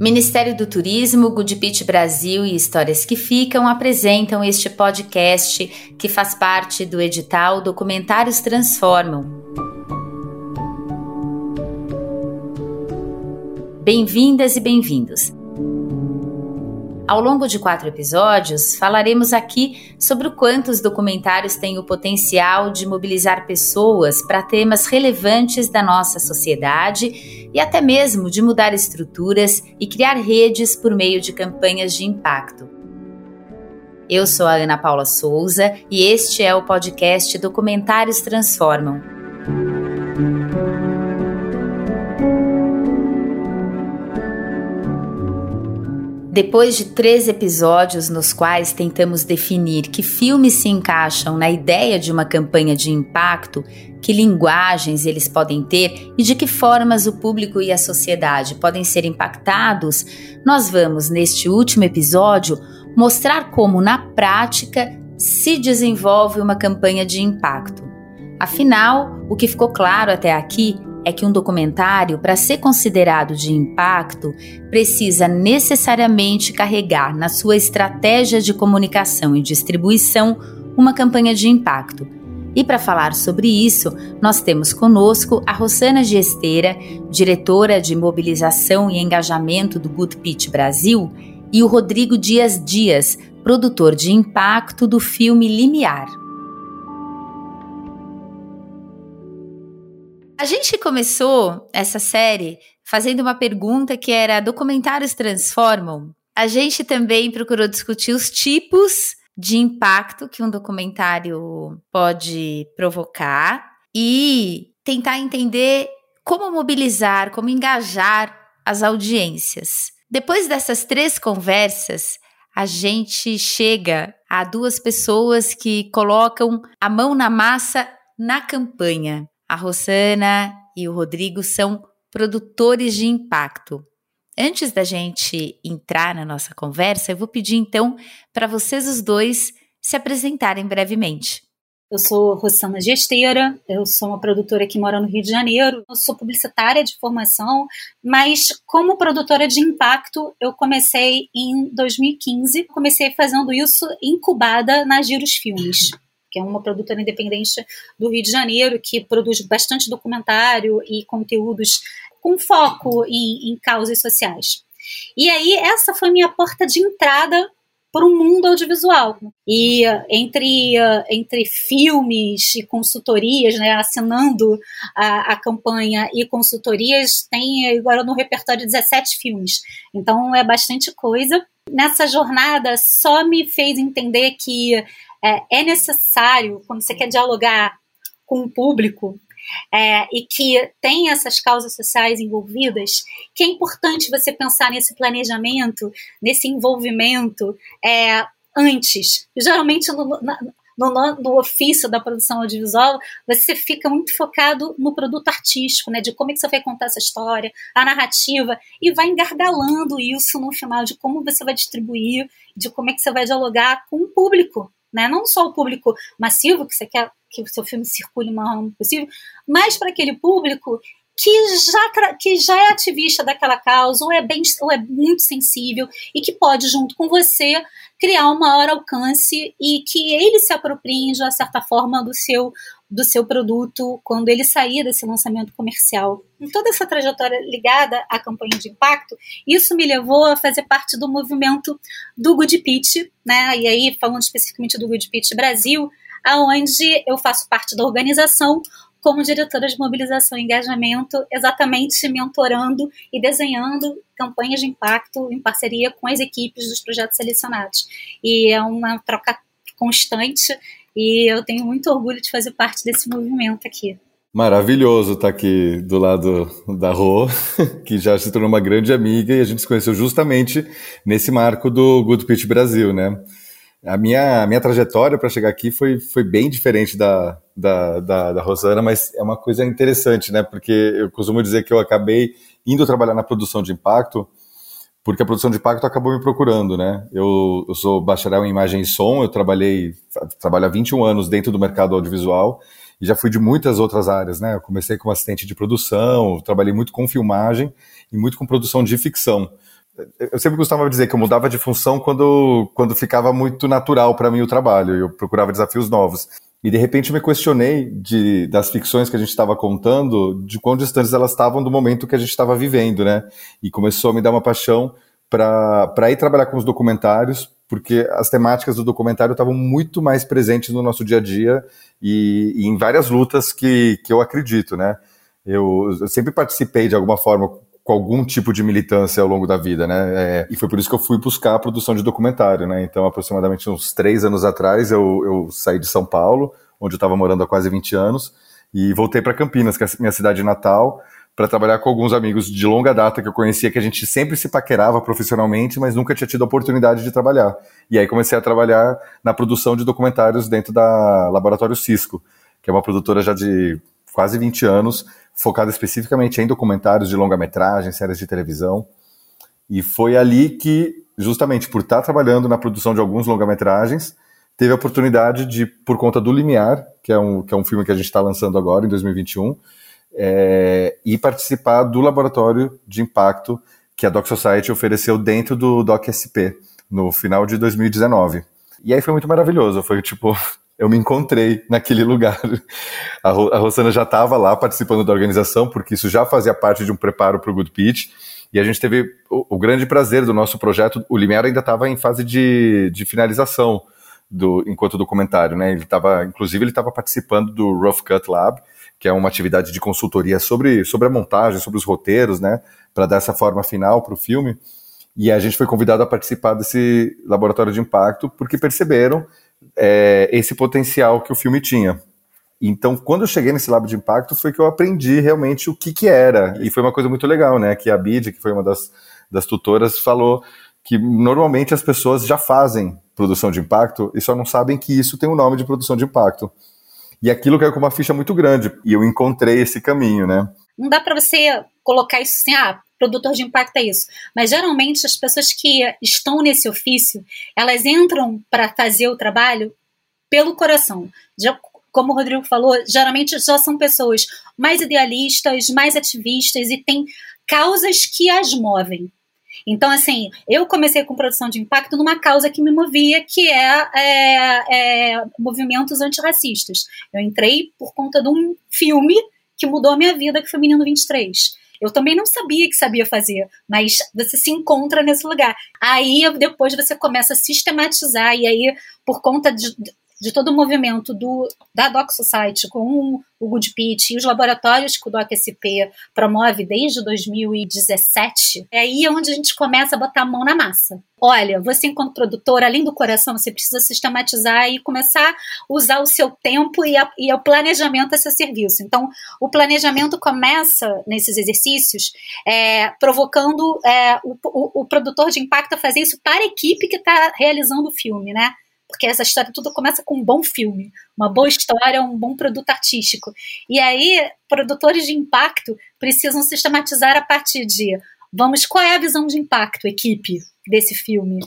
Ministério do Turismo, Good Brasil e Histórias que Ficam apresentam este podcast que faz parte do edital Documentários Transformam. Bem-vindas e bem-vindos. Ao longo de quatro episódios, falaremos aqui sobre o quanto os documentários têm o potencial de mobilizar pessoas para temas relevantes da nossa sociedade e até mesmo de mudar estruturas e criar redes por meio de campanhas de impacto. Eu sou a Ana Paula Souza e este é o podcast Documentários Transformam. Depois de três episódios nos quais tentamos definir que filmes se encaixam na ideia de uma campanha de impacto, que linguagens eles podem ter e de que formas o público e a sociedade podem ser impactados, nós vamos, neste último episódio, mostrar como, na prática, se desenvolve uma campanha de impacto. Afinal, o que ficou claro até aqui é que um documentário, para ser considerado de impacto, precisa necessariamente carregar na sua estratégia de comunicação e distribuição uma campanha de impacto. E para falar sobre isso, nós temos conosco a Rosana Gesteira, diretora de mobilização e engajamento do Good Pitch Brasil, e o Rodrigo Dias Dias, produtor de impacto do filme Limiar. A gente começou essa série fazendo uma pergunta que era: documentários transformam? A gente também procurou discutir os tipos de impacto que um documentário pode provocar e tentar entender como mobilizar, como engajar as audiências. Depois dessas três conversas, a gente chega a duas pessoas que colocam a mão na massa na campanha. A Rosana e o Rodrigo são produtores de impacto. Antes da gente entrar na nossa conversa, eu vou pedir então para vocês os dois se apresentarem brevemente. Eu sou Rosana Gesteira, eu sou uma produtora que mora no Rio de Janeiro, eu sou publicitária de formação, mas como produtora de impacto, eu comecei em 2015, comecei fazendo isso incubada na Giros Filmes que é uma produtora independente do Rio de Janeiro, que produz bastante documentário e conteúdos com foco em, em causas sociais. E aí, essa foi minha porta de entrada para o mundo audiovisual. E entre, entre filmes e consultorias, né, assinando a, a campanha e consultorias, tem agora no repertório 17 filmes. Então é bastante coisa. Nessa jornada só me fez entender que é, é necessário, quando você quer dialogar com o público, é, e que tem essas causas sociais envolvidas, que é importante você pensar nesse planejamento, nesse envolvimento é, antes. Geralmente, no, no, no, ofício da produção audiovisual, você fica muito focado no produto artístico, né, de como é que você vai contar essa história, a narrativa, e vai engargalando isso no final de como você vai distribuir, de como é que você vai dialogar com o público, né? Não só o público massivo, que você quer que o seu filme circule o maior possível, mas para aquele público que já, que já é ativista daquela causa, ou é, bem, ou é muito sensível, e que pode, junto com você, criar um maior alcance e que ele se aproprie, de uma certa forma, do seu, do seu produto quando ele sair desse lançamento comercial. Em toda essa trajetória ligada à campanha de impacto, isso me levou a fazer parte do movimento do Good Pitch, né? E aí, falando especificamente do Good Pitch Brasil, aonde eu faço parte da organização como diretora de mobilização e engajamento, exatamente mentorando e desenhando campanhas de impacto em parceria com as equipes dos projetos selecionados. E é uma troca constante e eu tenho muito orgulho de fazer parte desse movimento aqui. Maravilhoso estar aqui do lado da Rô, que já se tornou uma grande amiga e a gente se conheceu justamente nesse marco do Good Pitch Brasil, né? A minha, a minha trajetória para chegar aqui foi, foi bem diferente da, da, da, da, Rosana, mas é uma coisa interessante, né? Porque eu costumo dizer que eu acabei indo trabalhar na produção de impacto, porque a produção de impacto acabou me procurando, né? Eu, eu sou bacharel em imagem e som, eu trabalhei, trabalho há 21 anos dentro do mercado audiovisual, e já fui de muitas outras áreas, né? Eu comecei como assistente de produção, trabalhei muito com filmagem e muito com produção de ficção. Eu sempre de dizer que eu mudava de função quando, quando ficava muito natural para mim o trabalho, eu procurava desafios novos. E de repente me questionei de, das ficções que a gente estava contando, de quão distantes elas estavam do momento que a gente estava vivendo, né? E começou a me dar uma paixão para ir trabalhar com os documentários, porque as temáticas do documentário estavam muito mais presentes no nosso dia a dia e, e em várias lutas que, que eu acredito, né? Eu, eu, sempre participei de alguma forma com algum tipo de militância ao longo da vida, né? É, e foi por isso que eu fui buscar a produção de documentário, né? Então, aproximadamente uns três anos atrás, eu, eu saí de São Paulo, onde eu estava morando há quase 20 anos, e voltei para Campinas, que é a minha cidade natal, para trabalhar com alguns amigos de longa data que eu conhecia, que a gente sempre se paquerava profissionalmente, mas nunca tinha tido a oportunidade de trabalhar. E aí comecei a trabalhar na produção de documentários dentro da Laboratório Cisco, que é uma produtora já de quase 20 anos, focada especificamente em documentários de longa-metragem, séries de televisão. E foi ali que, justamente por estar trabalhando na produção de alguns longa-metragens, teve a oportunidade de, por conta do Limiar, que é um, que é um filme que a gente está lançando agora, em 2021, é, e participar do laboratório de impacto que a Doc Society ofereceu dentro do DocSP no final de 2019. E aí foi muito maravilhoso, foi tipo, eu me encontrei naquele lugar. A, a Rosana já estava lá participando da organização, porque isso já fazia parte de um preparo para o Good Pitch, e a gente teve o, o, grande prazer do nosso projeto, o Limiar ainda estava em fase de, de finalização do enquanto documentário, né? Ele estava, inclusive, ele estava participando do Rough Cut Lab, que é uma atividade de consultoria sobre, sobre a montagem, sobre os roteiros, né, para dar essa forma final para o filme. E a gente foi convidado a participar desse laboratório de impacto porque perceberam é, esse potencial que o filme tinha. Então, quando eu cheguei nesse lab de impacto, foi que eu aprendi realmente o que, que era. E foi uma coisa muito legal, né? Que a Bid, que foi uma das, das tutoras, falou que normalmente as pessoas já fazem produção de impacto e só não sabem que isso tem um nome de produção de impacto. E aquilo caiu com uma ficha muito grande. E eu encontrei esse caminho, né? Não dá para você colocar isso assim, ah, produtor de impacto é isso. Mas geralmente as pessoas que estão nesse ofício, elas entram para fazer o trabalho pelo coração. Já, como o Rodrigo falou, geralmente já são pessoas mais idealistas, mais ativistas e têm causas que as movem. Então, assim, eu comecei com produção de impacto numa causa que me movia, que é, é, é movimentos antirracistas. Eu entrei por conta de um filme que mudou a minha vida, que foi Menino 23. Eu também não sabia que sabia fazer, mas você se encontra nesse lugar. Aí depois você começa a sistematizar, e aí, por conta de, de todo o movimento do, da Doc Society com o Good Pitch e os laboratórios que o DocSP promove desde 2017, é aí onde a gente começa a botar a mão na massa. Olha, você enquanto produtor, além do coração, você precisa sistematizar e começar a usar o seu tempo e, a, e o planejamento a seu serviço. Então, o planejamento começa nesses exercícios é, provocando é, o, o, o produtor de impacto a fazer isso para a equipe que está realizando o filme, né? Porque essa história tudo começa com um bom filme, uma boa história, um bom produto artístico. E aí, produtores de impacto precisam sistematizar a partir de vamos, qual é a visão de impacto, equipe, desse filme?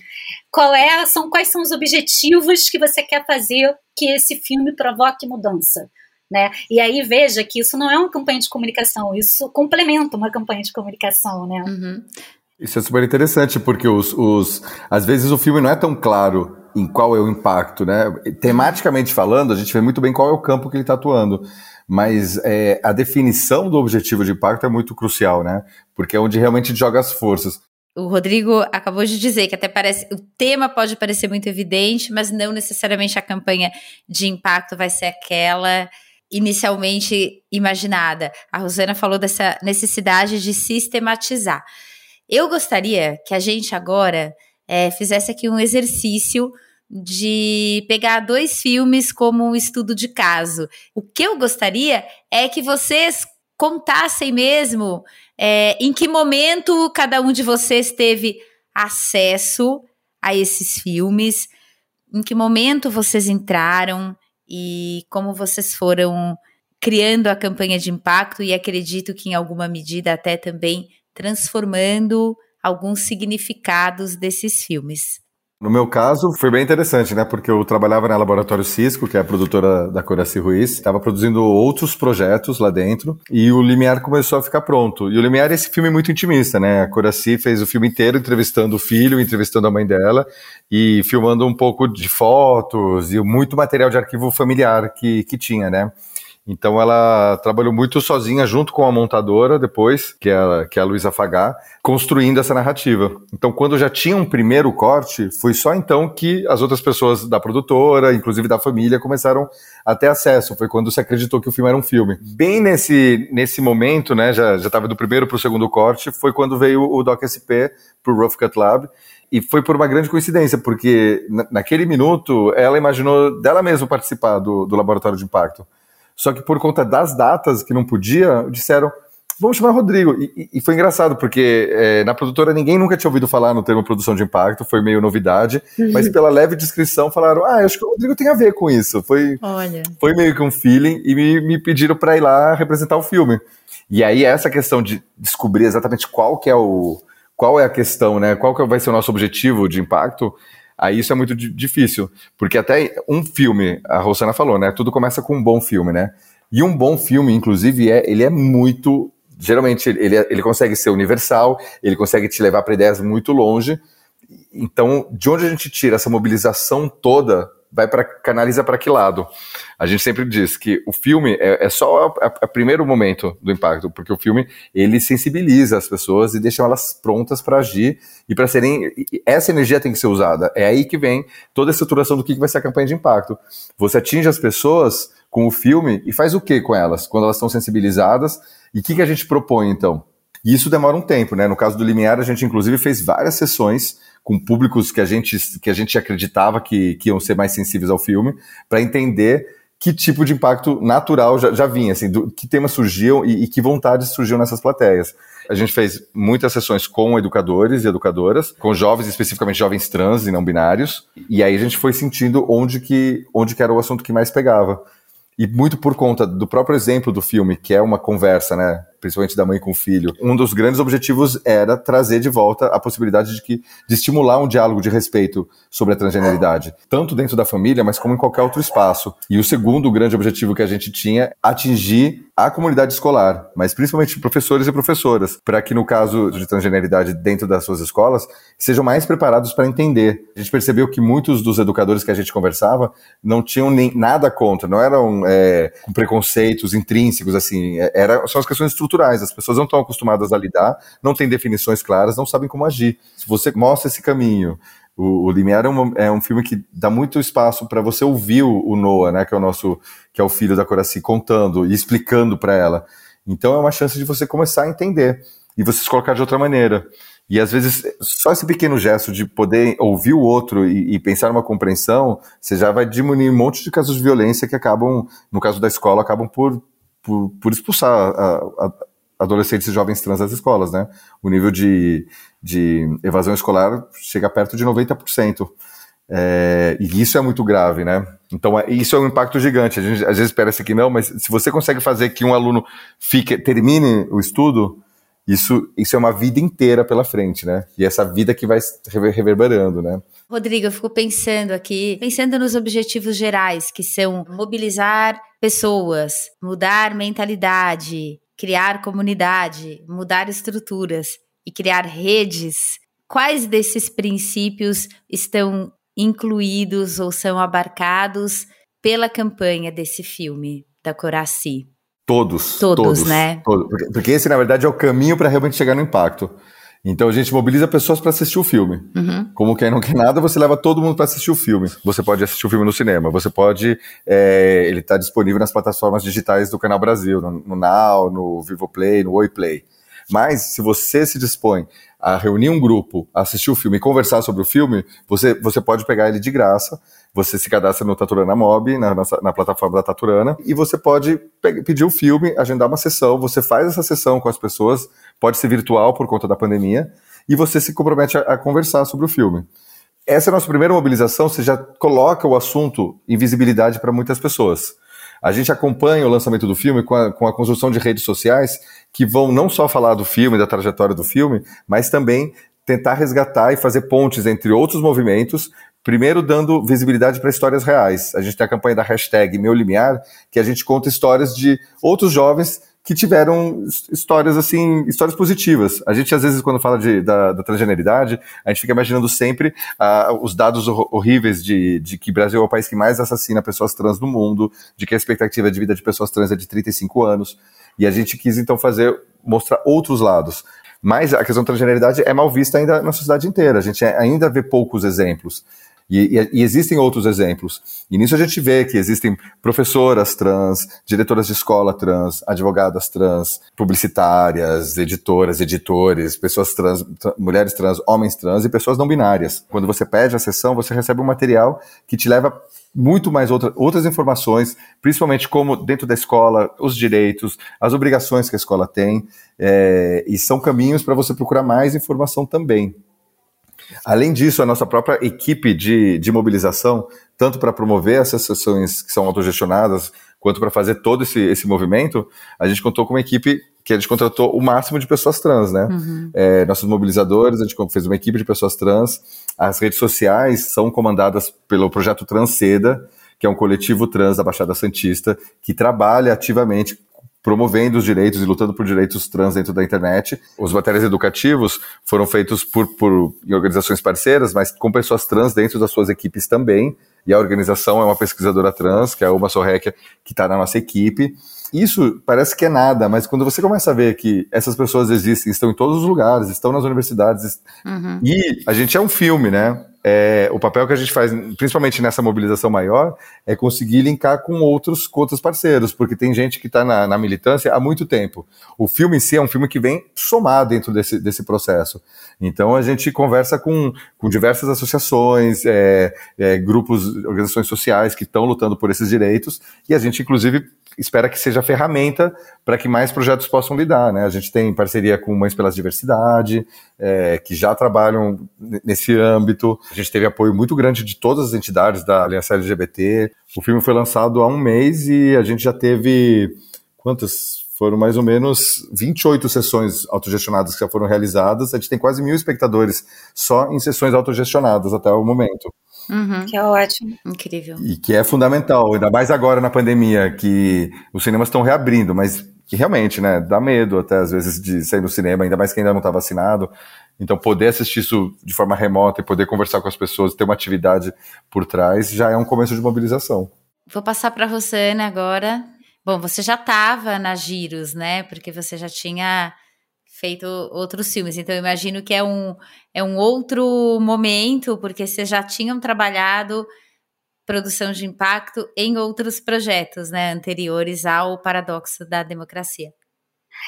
Qual é, são, quais são os objetivos que você quer fazer que esse filme provoque mudança? Né? E aí veja que isso não é uma campanha de comunicação, isso complementa uma campanha de comunicação, né? Uhum. Isso é super interessante, porque os, os, às vezes o filme não é tão claro em qual é o impacto, né? Tematicamente falando, a gente vê muito bem qual é o campo que ele está atuando, mas é, a definição do objetivo de impacto é muito crucial, né? Porque é onde realmente joga as forças. O Rodrigo acabou de dizer que até parece o tema pode parecer muito evidente, mas não necessariamente a campanha de impacto vai ser aquela inicialmente imaginada. A Rosana falou dessa necessidade de sistematizar. Eu gostaria que a gente agora é, fizesse aqui um exercício de pegar dois filmes como um estudo de caso. O que eu gostaria é que vocês contassem mesmo é, em que momento cada um de vocês teve acesso a esses filmes, em que momento vocês entraram e como vocês foram criando a campanha de impacto e acredito que em alguma medida até também transformando alguns significados desses filmes. No meu caso, foi bem interessante, né? Porque eu trabalhava na Laboratório Cisco, que é a produtora da Coraci Ruiz, estava produzindo outros projetos lá dentro, e o Limiar começou a ficar pronto. E o Limiar é esse filme muito intimista, né? A Coraci fez o filme inteiro entrevistando o filho, entrevistando a mãe dela, e filmando um pouco de fotos e muito material de arquivo familiar que, que tinha, né? Então ela trabalhou muito sozinha junto com a montadora depois, que é, que é a Luísa Fagá, construindo essa narrativa. Então quando já tinha um primeiro corte, foi só então que as outras pessoas da produtora, inclusive da família, começaram a ter acesso. Foi quando se acreditou que o filme era um filme. Bem nesse, nesse momento, né, já estava do primeiro para o segundo corte, foi quando veio o Doc SP para o Rough Cut Lab, e foi por uma grande coincidência, porque naquele minuto ela imaginou dela mesma participar do, do laboratório de impacto. Só que por conta das datas que não podia, disseram, vamos chamar Rodrigo. E, e foi engraçado, porque é, na produtora ninguém nunca tinha ouvido falar no termo produção de impacto, foi meio novidade, uhum. mas pela leve descrição falaram, ah, acho que o Rodrigo tem a ver com isso. Foi, Olha. foi meio que um feeling e me, me pediram para ir lá representar o filme. E aí essa questão de descobrir exatamente qual que é o qual é a questão, né? Qual que vai ser o nosso objetivo de impacto? Aí isso é muito difícil, porque até um filme, a Rosana falou, né? Tudo começa com um bom filme, né? E um bom filme, inclusive, é, ele é muito. Geralmente, ele, ele consegue ser universal, ele consegue te levar para ideias muito longe. Então, de onde a gente tira essa mobilização toda vai para canaliza para que lado? A gente sempre diz que o filme é, é só o primeiro momento do impacto, porque o filme ele sensibiliza as pessoas e deixa elas prontas para agir e para serem. Essa energia tem que ser usada. É aí que vem toda a estruturação do que vai ser a campanha de impacto. Você atinge as pessoas com o filme e faz o que com elas quando elas estão sensibilizadas? E o que, que a gente propõe então? E isso demora um tempo, né? No caso do Limiar, a gente inclusive fez várias sessões com públicos que a gente, que a gente acreditava que, que iam ser mais sensíveis ao filme, para entender que tipo de impacto natural já, já vinha, assim, do, que temas surgiam e, e que vontades surgiam nessas plateias. A gente fez muitas sessões com educadores e educadoras, com jovens, especificamente jovens trans e não binários, e aí a gente foi sentindo onde que, onde que era o assunto que mais pegava. E muito por conta do próprio exemplo do filme, que é uma conversa, né? Principalmente da mãe com o filho, um dos grandes objetivos era trazer de volta a possibilidade de, que, de estimular um diálogo de respeito sobre a transgeneridade, tanto dentro da família, mas como em qualquer outro espaço. E o segundo grande objetivo que a gente tinha, atingir a comunidade escolar, mas principalmente professores e professoras, para que no caso de transgeneridade dentro das suas escolas, sejam mais preparados para entender. A gente percebeu que muitos dos educadores que a gente conversava não tinham nem nada contra, não eram é, com preconceitos intrínsecos, assim, é, era, são as questões estruturais culturais. As pessoas não estão acostumadas a lidar, não têm definições claras, não sabem como agir. Se você mostra esse caminho, o, o Limiar é, uma, é, um filme que dá muito espaço para você ouvir o, o, Noah, né, que é o nosso, que é o filho da Coraci, contando e explicando para ela. Então é uma chance de você começar a entender e você se colocar de outra maneira. E às vezes, só esse pequeno gesto de poder ouvir o outro e, e, pensar numa compreensão, você já vai diminuir um monte de casos de violência que acabam, no caso da escola, acabam por por, por expulsar a, a, adolescentes e jovens trans das escolas, né? O nível de, de evasão escolar chega perto de 90%. É, e isso é muito grave, né? Então, é, isso é um impacto gigante. A gente às vezes parece que não, mas se você consegue fazer que um aluno fique, termine o estudo, isso, isso é uma vida inteira pela frente, né? E essa vida que vai reverberando, né? Rodrigo, eu fico pensando aqui, pensando nos objetivos gerais, que são mobilizar pessoas, mudar mentalidade, criar comunidade, mudar estruturas e criar redes. Quais desses princípios estão incluídos ou são abarcados pela campanha desse filme da Coraci? Todos, todos. Todos, né? Todos. Porque esse, na verdade, é o caminho para realmente chegar no impacto. Então a gente mobiliza pessoas para assistir o filme. Uhum. Como quem não quer nada, você leva todo mundo para assistir o filme. Você pode assistir o filme no cinema, você pode. É, ele está disponível nas plataformas digitais do Canal Brasil, no, no Now, no Vivoplay, no Oi Play. Mas se você se dispõe a reunir um grupo, assistir o filme e conversar sobre o filme, você, você pode pegar ele de graça. Você se cadastra no Taturana Mob, na, na, plataforma da Taturana, e você pode pedir o filme, agendar uma sessão. Você faz essa sessão com as pessoas, pode ser virtual por conta da pandemia, e você se compromete a, a conversar sobre o filme. Essa é a nossa primeira mobilização, você já coloca o assunto em visibilidade para muitas pessoas. A gente acompanha o lançamento do filme com a, com a construção de redes sociais que vão não só falar do filme, da trajetória do filme, mas também tentar resgatar e fazer pontes entre outros movimentos, primeiro dando visibilidade para histórias reais. A gente tem a campanha da hashtag Meu Limiar, que a gente conta histórias de outros jovens que tiveram histórias assim, histórias positivas. A gente às vezes quando fala de, da, da transgeneridade, a gente fica imaginando sempre uh, os dados horríveis de, de que Brasil é o país que mais assassina pessoas trans no mundo, de que a expectativa de vida de pessoas trans é de 35 anos. E a gente quis então fazer mostrar outros lados. Mas a questão da transgeneridade é mal vista ainda na sociedade inteira. A gente ainda vê poucos exemplos. E, e, e, existem outros exemplos. E nisso a gente vê que existem professoras trans, diretoras de escola trans, advogadas trans, publicitárias, editoras, editores, pessoas trans, mulheres trans, homens trans e pessoas não binárias. Quando você pede a sessão, você recebe um material que te leva muito mais outra, outras informações, principalmente como dentro da escola, os direitos, as obrigações que a escola tem, é, e são caminhos para você procurar mais informação também. Além disso, a nossa própria equipe de, de mobilização, tanto para promover essas sessões que são autogestionadas, quanto para fazer todo esse, esse movimento, a gente contou com uma equipe que a gente contratou o máximo de pessoas trans, né? Uhum. É, nossos mobilizadores, a gente fez uma equipe de pessoas trans. As redes sociais são comandadas pelo projeto Transceda, que é um coletivo trans da Baixada Santista, que trabalha ativamente promovendo os direitos e lutando por direitos trans dentro da internet. Os materiais educativos foram feitos por, por organizações parceiras, mas com pessoas trans dentro das suas equipes também. E a organização é uma pesquisadora trans, que é a Uma Sorreca, que está na nossa equipe. Isso parece que é nada, mas quando você começa a ver que essas pessoas existem, estão em todos os lugares, estão nas universidades, uhum. e a gente é um filme, né? É, o papel que a gente faz, principalmente nessa mobilização maior, é conseguir linkar com outros, com outros parceiros, porque tem gente que está na, na, militância há muito tempo. O filme em si é um filme que vem somar dentro desse, desse processo. Então a gente conversa com, com diversas associações, é, é, grupos, organizações sociais que estão lutando por esses direitos, e a gente, inclusive, espera que seja ferramenta para que mais projetos possam lidar. Né? A gente tem parceria com Mães pela Diversidade, é, que já trabalham nesse âmbito. A gente teve apoio muito grande de todas as entidades da Aliança LGBT. O filme foi lançado há um mês e a gente já teve quantas? Foram mais ou menos 28 sessões autogestionadas que já foram realizadas. A gente tem quase mil espectadores só em sessões autogestionadas até o momento. Uhum. Que é ótimo. Incrível. E que é fundamental, ainda mais agora na pandemia, que os cinemas estão reabrindo, mas que realmente, né, dá medo até às vezes de sair no cinema, ainda mais que ainda não está vacinado. Então, poder assistir isso de forma remota e poder conversar com as pessoas, ter uma atividade por trás, já é um começo de mobilização. Vou passar para você, Ana, agora. Bom, você já estava na Giros, né? Porque você já tinha feito outros filmes. Então, imagino que é um, é um outro momento, porque vocês já tinham trabalhado produção de impacto em outros projetos, né, anteriores ao paradoxo da democracia.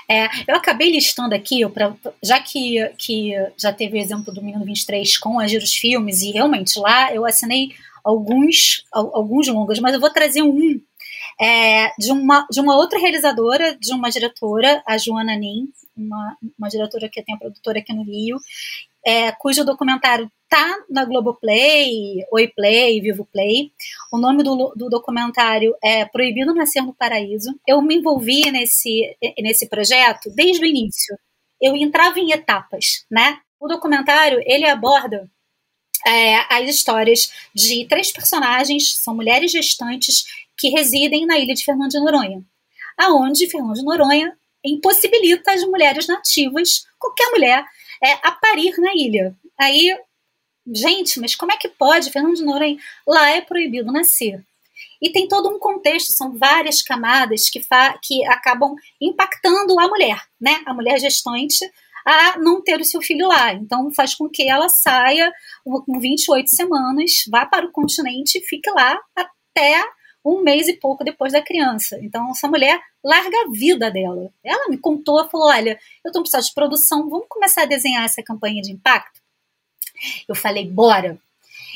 É, eu acabei listando aqui, pra, já que, que já teve o exemplo do Menino 23 com a Giros Filmes, e realmente lá eu assinei alguns, alguns longas, mas eu vou trazer um é, de, uma, de uma outra realizadora, de uma diretora, a Joana Nin, uma, uma diretora que tem a produtora aqui no Rio, é, cujo documentário tá na Globoplay, Oi Play, Vivo Play. O nome do, do documentário é Proibido Nascer no Paraíso. Eu me envolvi nesse, nesse projeto desde o início. Eu entrava em etapas, né? O documentário, ele aborda é, as histórias de três personagens, são mulheres gestantes, que residem na ilha de Fernando de Noronha, aonde Fernando de Noronha impossibilita as mulheres nativas, qualquer mulher, é, a parir na ilha. Aí, gente, mas como é que pode? Fernando de Noronha, lá é proibido nascer. E tem todo um contexto, são várias camadas que, que acabam impactando a mulher, né? A mulher gestante a não ter o seu filho lá. Então faz com que ela saia com 28 semanas, vá para o continente e fique lá até um mês e pouco depois da criança. Então, essa mulher larga a vida dela. Ela me contou, falou: olha, eu estou precisando de produção, vamos começar a desenhar essa campanha de impacto? Eu falei, bora.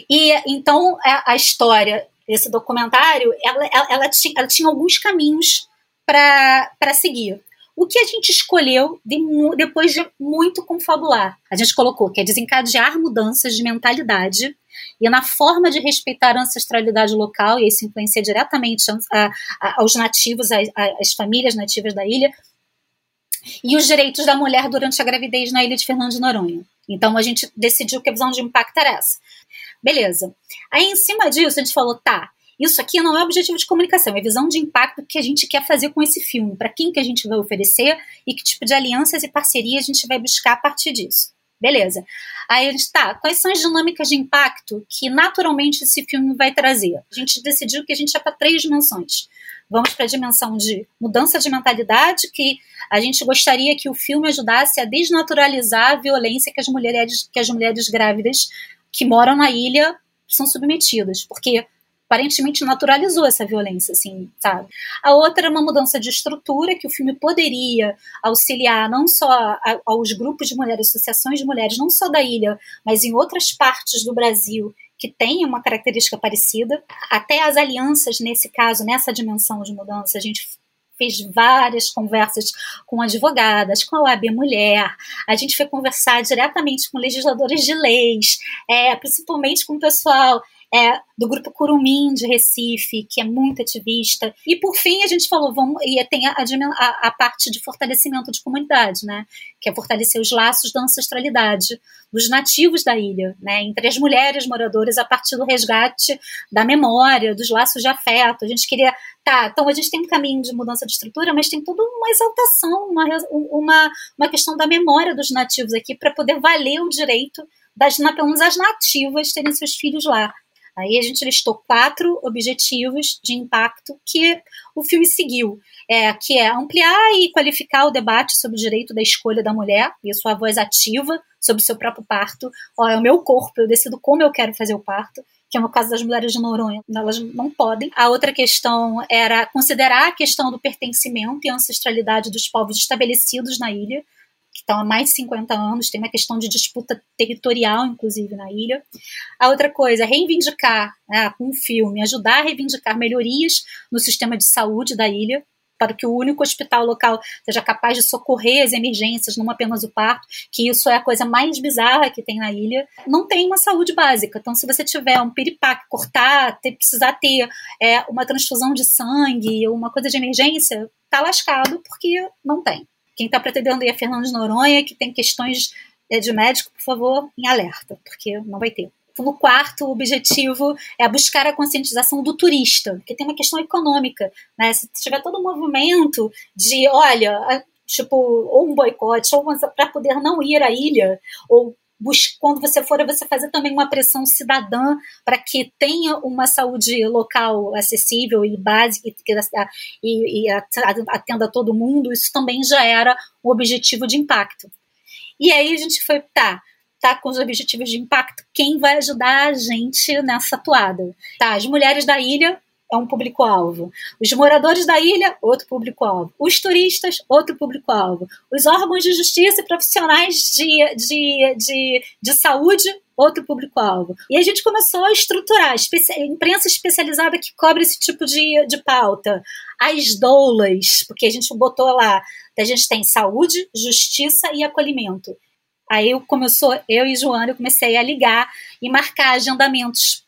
E então a, a história, esse documentário, ela, ela, ela, tinha, ela tinha alguns caminhos para seguir. O que a gente escolheu de, depois de muito confabular? A gente colocou que é desencadear mudanças de mentalidade e na forma de respeitar a ancestralidade local, e isso influencia diretamente a, a, aos nativos, às famílias nativas da ilha, e os direitos da mulher durante a gravidez na ilha de Fernando de Noronha. Então a gente decidiu que a visão de impacto era essa. Beleza. Aí em cima disso a gente falou, tá, isso aqui não é objetivo de comunicação, é visão de impacto que a gente quer fazer com esse filme, para quem que a gente vai oferecer e que tipo de alianças e parcerias a gente vai buscar a partir disso. Beleza. Aí a gente tá, quais são as dinâmicas de impacto que naturalmente esse filme vai trazer? A gente decidiu que a gente ia para três dimensões. Vamos para a dimensão de mudança de mentalidade, que a gente gostaria que o filme ajudasse a desnaturalizar a violência que as mulheres, que as mulheres grávidas que moram na ilha são submetidas, porque aparentemente naturalizou essa violência, assim, sabe? A outra é uma mudança de estrutura que o filme poderia auxiliar não só aos grupos de mulheres, associações de mulheres, não só da ilha, mas em outras partes do Brasil que têm uma característica parecida. Até as alianças, nesse caso, nessa dimensão de mudança, a gente fez várias conversas com advogadas, com a OAB Mulher, a gente foi conversar diretamente com legisladores de leis, é, principalmente com o pessoal é, do grupo Curumim de Recife, que é muito ativista. E por fim, a gente falou, vamos, e tem a, a, a, parte de fortalecimento de comunidade, né? Que é fortalecer os laços da ancestralidade dos nativos da ilha, né? Entre as mulheres moradoras a partir do resgate da memória, dos laços de afeto. A gente queria, tá, então a gente tem um caminho de mudança de estrutura, mas tem toda uma exaltação, uma, uma, uma questão da memória dos nativos aqui para poder valer o direito das, pelo menos as nativas terem seus filhos lá. Aí a gente listou quatro objetivos de impacto que o filme seguiu, é, que é ampliar e qualificar o debate sobre o direito da escolha da mulher e a sua voz ativa sobre o seu próprio parto. Ó, é o meu corpo, eu decido como eu quero fazer o parto que é no caso das mulheres de Noronha, elas não podem. A outra questão era considerar a questão do pertencimento e ancestralidade dos povos estabelecidos na ilha, que estão há mais de 50 anos, tem uma questão de disputa territorial, inclusive, na ilha. A outra coisa reivindicar, né, com o filme, ajudar a reivindicar melhorias no sistema de saúde da ilha, para que o único hospital local seja capaz de socorrer as emergências, não apenas o parto, que isso é a coisa mais bizarra que tem na ilha. Não tem uma saúde básica. Então, se você tiver um piripaque, cortar, ter, precisar ter é, uma transfusão de sangue, uma coisa de emergência, tá lascado porque não tem. Quem está pretendendo ir a Fernando de Noronha, que tem questões é, de médico, por favor, em alerta, porque não vai ter. No quarto, o objetivo é buscar a conscientização do turista, porque tem uma questão econômica. Né? Se tiver todo um movimento de, olha, tipo, ou um boicote, ou para poder não ir à ilha, ou quando você for, você fazer também uma pressão cidadã para que tenha uma saúde local acessível e básica e, e atenda todo mundo, isso também já era o objetivo de impacto. E aí a gente foi, tá, tá com os objetivos de impacto, quem vai ajudar a gente nessa toada? Tá, as mulheres da ilha é um público-alvo. Os moradores da ilha, outro público-alvo. Os turistas, outro público-alvo. Os órgãos de justiça e profissionais de, de, de, de saúde, outro público-alvo. E a gente começou a estruturar a imprensa especializada que cobre esse tipo de, de pauta. As doulas, porque a gente botou lá, a gente tem saúde, justiça e acolhimento. Aí começou, eu e Joana, eu comecei a ligar e marcar agendamentos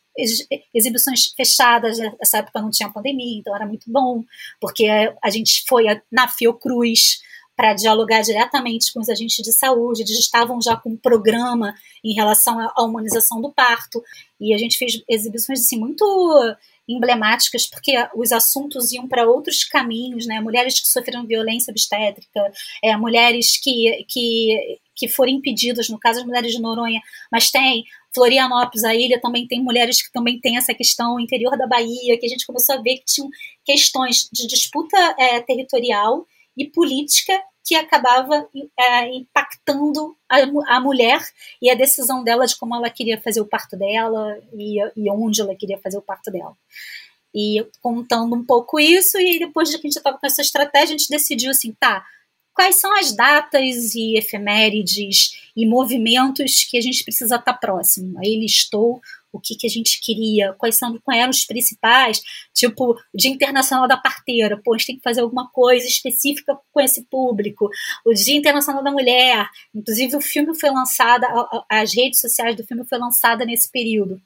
exibições fechadas, nessa época não tinha pandemia, então era muito bom, porque a gente foi na Fiocruz para dialogar diretamente com os agentes de saúde, eles estavam já com um programa em relação à humanização do parto, e a gente fez exibições assim, muito emblemáticas, porque os assuntos iam para outros caminhos, né? Mulheres que sofreram violência obstétrica, é, mulheres que, que, que foram impedidas, no caso as mulheres de Noronha, mas tem Florianópolis, a ilha, também tem mulheres que também tem essa questão, interior da Bahia, que a gente começou a ver que tinham questões de disputa é, territorial e política que acabava é, impactando a, a, mulher e a decisão dela de como ela queria fazer o parto dela e, e onde ela queria fazer o parto dela. E contando um pouco isso, e depois de que a gente estava com essa estratégia, a gente decidiu assim, tá, quais são as datas e efemérides e movimentos que a gente precisa estar próximo. Aí listou o que, que a gente queria, quais, são, quais eram os principais, tipo, o Dia Internacional da Parteira, pô, a gente tem que fazer alguma coisa específica com esse público, o Dia Internacional da Mulher, inclusive o filme foi lançado, as redes sociais do filme foi lançada nesse período.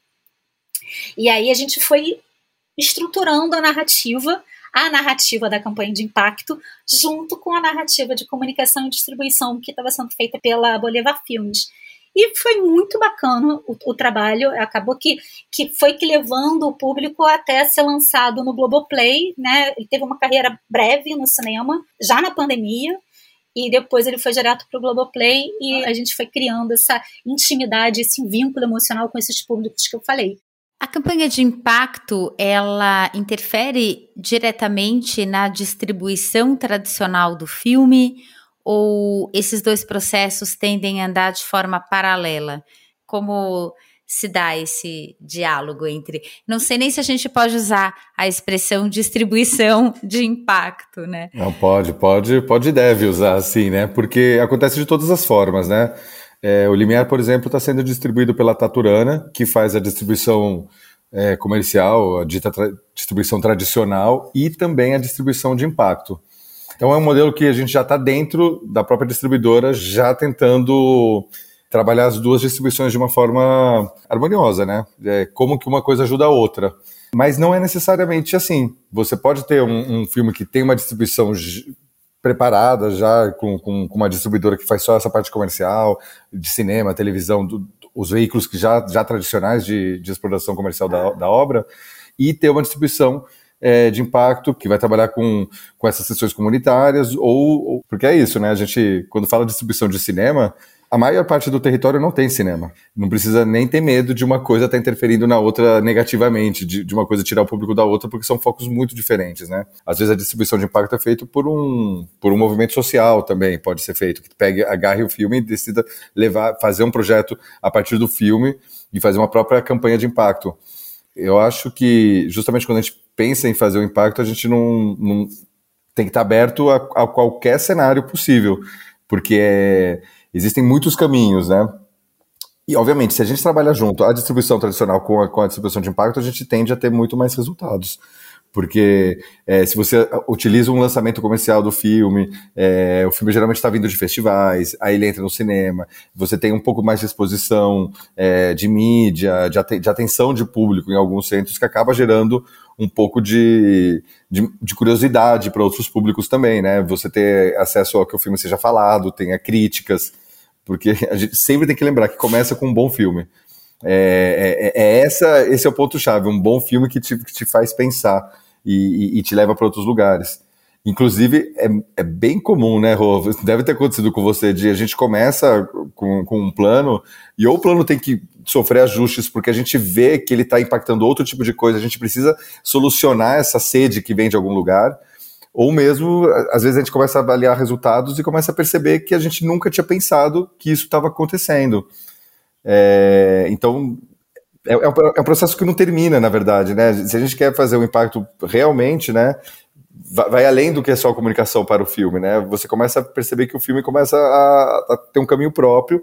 E aí a gente foi estruturando a narrativa a narrativa da campanha de impacto junto com a narrativa de comunicação e distribuição que estava sendo feita pela Bolivar Filmes. E foi muito bacana o, o, trabalho. Acabou que, que foi que levando o público até ser lançado no Globoplay, né? Ele teve uma carreira breve no cinema, já na pandemia. E depois ele foi direto para o Globoplay e a gente foi criando essa intimidade, esse vínculo emocional com esses públicos que eu falei. A campanha de impacto, ela interfere diretamente na distribuição tradicional do filme ou esses dois processos tendem a andar de forma paralela? Como se dá esse diálogo entre. Não sei nem se a gente pode usar a expressão distribuição de impacto, né? Não, pode, pode, pode e deve usar assim, né? Porque acontece de todas as formas, né? É, o Limiar, por exemplo, está sendo distribuído pela Taturana, que faz a distribuição é, comercial, a dita tra distribuição tradicional e também a distribuição de impacto. Então é um modelo que a gente já está dentro da própria distribuidora, já tentando trabalhar as duas distribuições de uma forma harmoniosa, né? É, como que uma coisa ajuda a outra. Mas não é necessariamente assim. Você pode ter um, um filme que tem uma distribuição preparada já com, com, com, uma distribuidora que faz só essa parte comercial, de cinema, televisão, do, os veículos que já, já tradicionais de, de exploração comercial da, da obra, e ter uma distribuição é, de impacto, que vai trabalhar com, com essas sessões comunitárias, ou, ou, Porque é isso, né? A gente, quando fala de distribuição de cinema, a maior parte do território não tem cinema. Não precisa nem ter medo de uma coisa estar tá interferindo na outra negativamente, de, de, uma coisa tirar o público da outra, porque são focos muito diferentes, né? Às vezes a distribuição de impacto é feito por um, por um movimento social também, pode ser feito, que pegue, agarre o filme e decida levar, fazer um projeto a partir do filme e fazer uma própria campanha de impacto. Eu acho que justamente quando a gente pensa em fazer o impacto, a gente não, não tem que estar aberto a, a qualquer cenário possível, porque é, existem muitos caminhos, né? E, obviamente, se a gente trabalha junto a distribuição tradicional com a, com a distribuição de impacto, a gente tende a ter muito mais resultados porque é, se você utiliza um lançamento comercial do filme, é, o filme geralmente está vindo de festivais, aí ele entra no cinema, você tem um pouco mais de exposição é, de mídia, de, de, atenção de público em alguns centros, que acaba gerando um pouco de, de, de curiosidade para outros públicos também, né? Você ter acesso ao que o filme seja falado, tenha críticas, porque a gente sempre tem que lembrar que começa com um bom filme. É, é, é essa, esse é o ponto-chave, um bom filme que te, que te faz pensar e, e, e te leva para outros lugares. Inclusive, é, é, bem comum, né, Rô? Deve ter acontecido com você, de a gente começa com, com um plano e ou o plano tem que sofrer ajustes porque a gente vê que ele está impactando outro tipo de coisa, a gente precisa solucionar essa sede que vem de algum lugar, ou mesmo, às vezes a gente começa a avaliar resultados e começa a perceber que a gente nunca tinha pensado que isso estava acontecendo. É, então, é, é, é, um processo que não termina, na verdade, né? Se a gente quer fazer um impacto realmente, né? Vai, vai além do que é só a comunicação para o filme, né? Você começa a perceber que o filme começa a, a ter um caminho próprio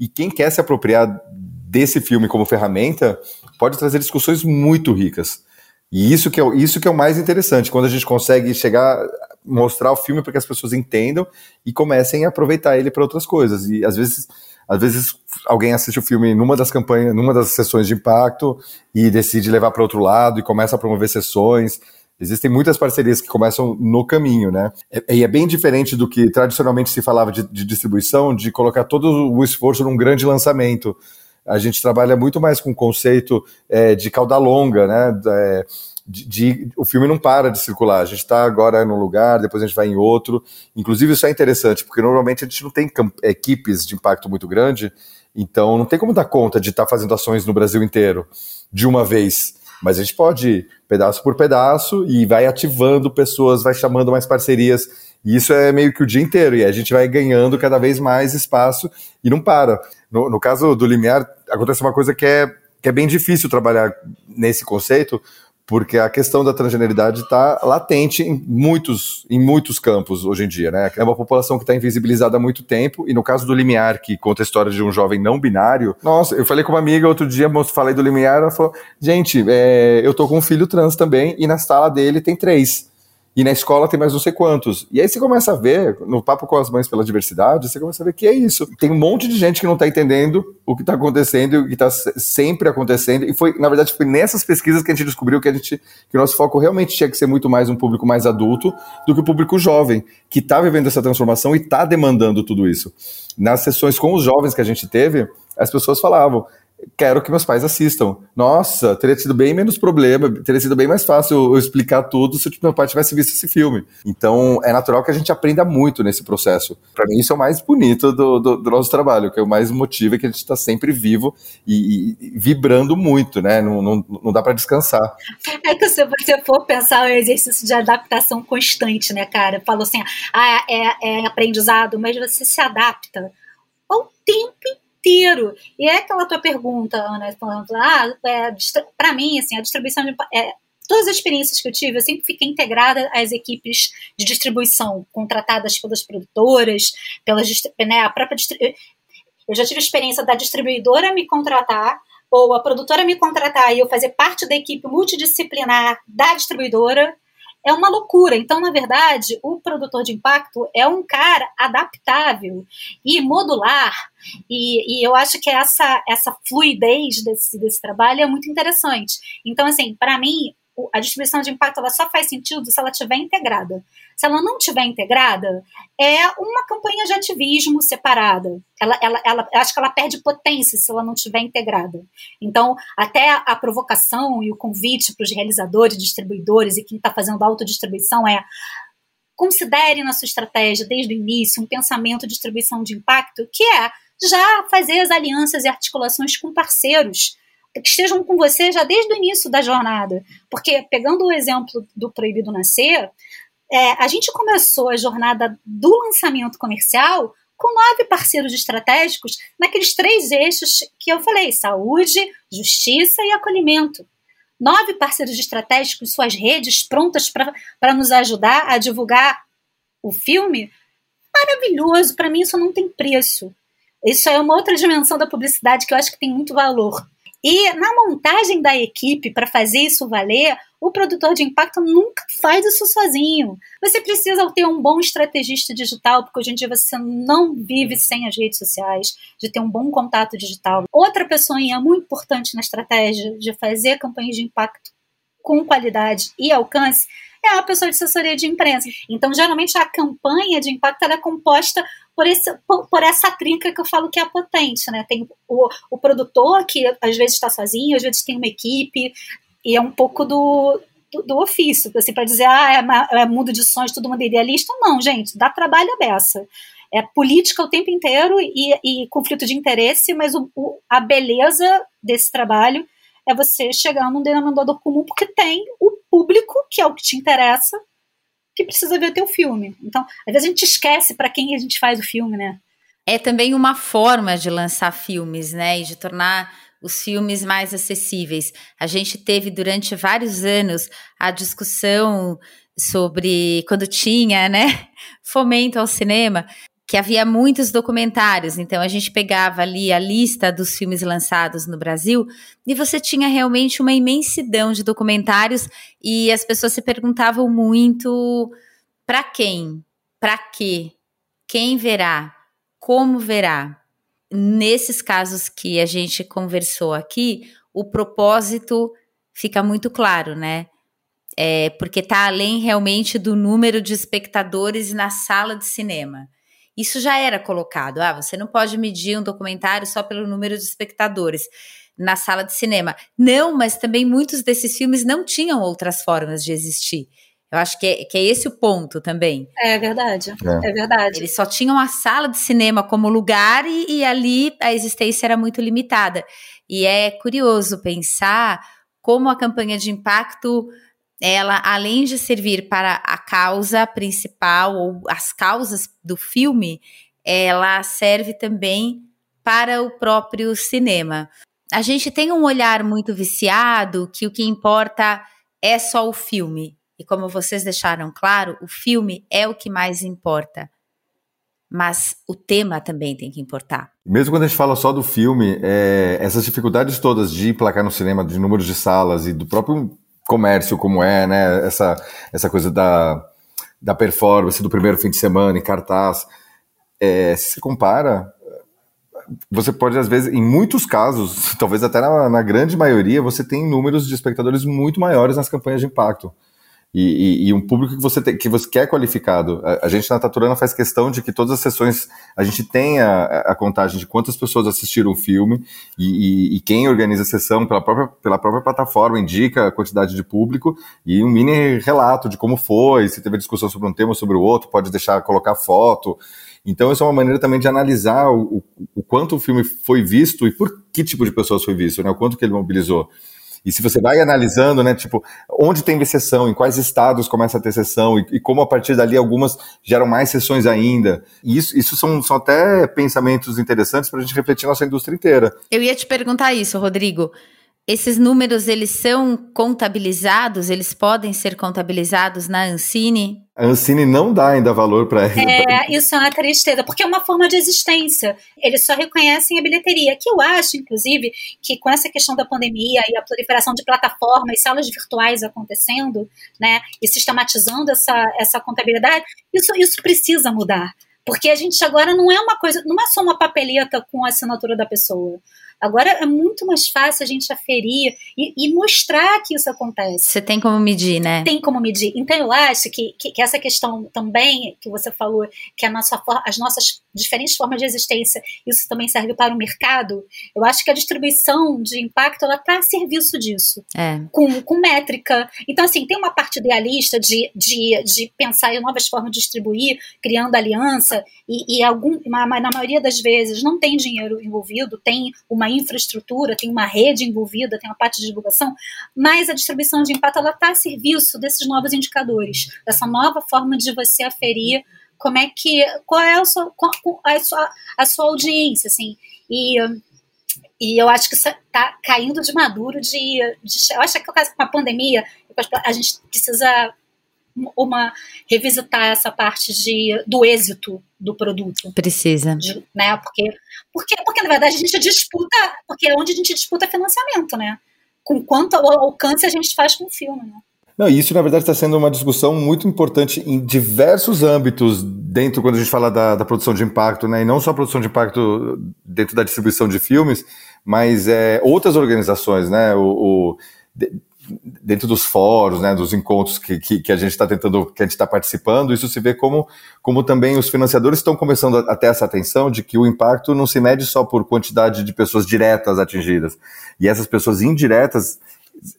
e quem quer se apropriar desse filme como ferramenta pode trazer discussões muito ricas. E isso que é, isso que é o mais interessante, quando a gente consegue chegar, mostrar o filme para que as pessoas entendam e comecem a aproveitar ele para outras coisas. E às vezes às vezes alguém assiste o filme numa das campanhas, numa das sessões de impacto e decide levar para outro lado e começa a promover sessões. Existem muitas parcerias que começam no caminho, né? E é bem diferente do que tradicionalmente se falava de, de distribuição, de colocar todo o esforço num grande lançamento a gente trabalha muito mais com o conceito é, de cauda longa, né? É, de, de, o filme não para de circular. A gente está agora num lugar, depois a gente vai em outro. Inclusive, isso é interessante, porque normalmente a gente não tem equipes de impacto muito grande, então não tem como dar conta de estar tá fazendo ações no Brasil inteiro de uma vez. Mas a gente pode ir pedaço por pedaço e vai ativando pessoas, vai chamando mais parcerias. E isso é meio que o dia inteiro. E a gente vai ganhando cada vez mais espaço e não para. No, no caso do Limiar, acontece uma coisa que é, que é bem difícil trabalhar nesse conceito, porque a questão da transgeneridade está latente em muitos, em muitos campos hoje em dia, né? É uma população que está invisibilizada há muito tempo, e no caso do Limiar, que conta a história de um jovem não binário, nossa, eu falei com uma amiga outro dia, falei do Limiar, ela falou, gente, é, eu tô com um filho trans também, e na sala dele tem três. E na escola tem mais não sei quantos. E aí você começa a ver, no Papo com as Mães pela Diversidade, você começa a ver que é isso. Tem um monte de gente que não está entendendo o que está acontecendo e o que está sempre acontecendo. E foi, na verdade, foi nessas pesquisas que a gente descobriu que a gente que o nosso foco realmente tinha que ser muito mais um público mais adulto do que o público jovem, que está vivendo essa transformação e está demandando tudo isso. Nas sessões com os jovens que a gente teve, as pessoas falavam: quero que meus pais assistam. Nossa, teria sido bem menos problema, teria sido bem mais fácil eu explicar tudo se meu pai tivesse visto esse filme. Então, é natural que a gente aprenda muito nesse processo. Para mim, isso é o mais bonito do, do, do, nosso trabalho, que é o mais motivo, é que a gente está sempre vivo e, e, vibrando muito, né? Não, não, não dá para descansar. É que se você for pensar o exercício de adaptação constante, né, cara? Falou assim, ah, é, é aprendizado, mas você se adapta ao tempo inteiro. E é aquela tua pergunta, Ana, falando, ah, é, para mim, assim, a distribuição de. É, todas as experiências que eu tive, eu sempre fiquei integrada às equipes de distribuição, contratadas pelas produtoras, pelas, né, a própria. Eu já tive a experiência da distribuidora me contratar, ou a produtora me contratar e eu fazer parte da equipe multidisciplinar da distribuidora é uma loucura. Então, na verdade, o produtor de impacto é um cara adaptável e modular. E, e eu acho que essa, essa fluidez desse, desse trabalho é muito interessante. Então, assim, para mim, a distribuição de impacto ela só faz sentido se ela estiver integrada. Se ela não estiver integrada, é uma campanha de ativismo separada. Ela, ela, ela, acho que ela perde potência se ela não estiver integrada. Então, até a provocação e o convite para os realizadores, distribuidores e quem está fazendo autodistribuição é considere na sua estratégia, desde o início, um pensamento de distribuição de impacto, que é já fazer as alianças e articulações com parceiros que estejam com você já desde o início da jornada. Porque, pegando o exemplo do Proibido Nascer, é, a gente começou a jornada do lançamento comercial com nove parceiros estratégicos naqueles três eixos que eu falei: saúde, justiça e acolhimento. Nove parceiros estratégicos, suas redes prontas para nos ajudar a divulgar o filme. Maravilhoso, para mim isso não tem preço. Isso é uma outra dimensão da publicidade que eu acho que tem muito valor. E na montagem da equipe para fazer isso valer, o produtor de impacto nunca faz isso sozinho. Você precisa ter um bom estrategista digital, porque hoje em dia você não vive sem as redes sociais, de ter um bom contato digital. Outra pessoa é muito importante na estratégia de fazer campanhas de impacto com qualidade e alcance é a pessoa de assessoria de imprensa. Então, geralmente, a campanha de impacto é composta por, esse, por, por, essa trinca que eu falo que é a potente, né? Tem o, o produtor, que às vezes está sozinho, às vezes tem uma equipe, e é um pouco do, do, do ofício, assim, para dizer, ah, é, é, mundo de sonhos, todo mundo idealista. Não, gente, dá trabalho a beça. É política o tempo inteiro e, e conflito de interesse, mas o, o, a beleza desse trabalho é você chegar num denominador comum, porque tem o público, que é o que te interessa, que precisa ver o teu filme. Então, às vezes a gente esquece para quem a gente faz o filme, né? É também uma forma de lançar filmes, né? E de tornar os filmes mais acessíveis. A gente teve durante vários anos a discussão sobre quando tinha, né, fomento ao cinema, que havia muitos documentários, então a gente pegava ali a lista dos filmes lançados no Brasil e você tinha realmente uma imensidão de documentários e as pessoas se perguntavam muito para quem, para quê, quem verá, como verá. Nesses casos que a gente conversou aqui, o propósito fica muito claro, né? É, porque está além realmente do número de espectadores na sala de cinema. Isso já era colocado. Ah, você não pode medir um documentário só pelo número de espectadores na sala de cinema. Não, mas também muitos desses filmes não tinham outras formas de existir. Eu acho que é, que é esse o ponto também. É verdade, é. é. verdade. Eles só tinham a sala de cinema como lugar e, e ali a existência era muito limitada. E é curioso pensar como a campanha de impacto ela, além de servir para a causa principal ou as causas do filme, ela serve também para o próprio cinema. A gente tem um olhar muito viciado que o que importa é só o filme. E como vocês deixaram claro, o filme é o que mais importa. Mas o tema também tem que importar. Mesmo quando a gente fala só do filme, é, essas dificuldades todas de emplacar no cinema, de números de salas e do próprio comércio como é, né? Essa, essa coisa da, da performance do primeiro fim de semana em cartaz. É, se você compara, você pode, às vezes, em muitos casos, talvez até na, na, grande maioria, você tem números de espectadores muito maiores nas campanhas de impacto. E, e, e um público que você, que você quer qualificado. A, a, gente na Taturana faz questão de que todas as sessões a gente tenha a, contagem de quantas pessoas assistiram o filme e, e, quem organiza a sessão pela própria, pela própria plataforma indica a quantidade de público e um mini relato de como foi, se teve discussão sobre um tema ou sobre o outro, pode deixar colocar foto. Então, isso é uma maneira também de analisar o, o, o, quanto o filme foi visto e por que tipo de pessoas foi visto, né? O quanto que ele mobilizou. E se você vai analisando, né, tipo, onde tem sessão, em quais estados começa a ter sessão, e, e, como a partir dali algumas geram mais sessões ainda. E isso, isso são, são até pensamentos interessantes para a gente refletir nossa indústria inteira. Eu ia te perguntar isso, Rodrigo. Esses números, eles são contabilizados? Eles podem ser contabilizados na Ancine? A Ancine não dá ainda valor para É, isso é uma tristeza, porque é uma forma de existência. Eles só reconhecem a bilheteria, que eu acho, inclusive, que com essa questão da pandemia e a proliferação de plataformas, salas virtuais acontecendo, né, e sistematizando essa, essa contabilidade, isso, isso precisa mudar. Porque a gente agora não é uma coisa, não é só uma papeleta com a assinatura da pessoa. Agora é muito mais fácil a gente aferir e, e, mostrar que isso acontece. Você tem como medir, né? Tem como medir. Então eu acho que, que, que essa questão também que você falou, que a nossa, as nossas diferentes formas de existência, isso também serve para o mercado. Eu acho que a distribuição de impacto ela está a serviço disso, é. com, com métrica. Então assim tem uma parte idealista de, de, de pensar em novas formas de distribuir, criando aliança e, e algum, na maioria das vezes não tem dinheiro envolvido, tem uma infraestrutura, tem uma rede envolvida, tem uma parte de divulgação, mas a distribuição de impacto ela está a serviço desses novos indicadores, dessa nova forma de você aferir como é que qual é a sua, a sua, a sua audiência, assim, e e eu acho que isso está caindo de maduro de, de, eu acho que com a pandemia a gente precisa uma revisitar essa parte de, do êxito do produto. Precisa. De, né? Porque, porque, porque, na verdade, a gente disputa, porque é onde a gente disputa financiamento, né? Com quanto alcance a gente faz com o filme, né? Não, isso na verdade está sendo uma discussão muito importante em diversos âmbitos dentro quando a gente fala da, da, produção de impacto, né? E não só a produção de impacto dentro da distribuição de filmes, mas é, outras organizações, né? O, o dentro dos fóruns, né, dos encontros que, que, que a gente está tentando, que a gente está participando, isso se vê como, como também os financiadores estão começando a, ter essa atenção de que o impacto não se mede só por quantidade de pessoas diretas atingidas. E essas pessoas indiretas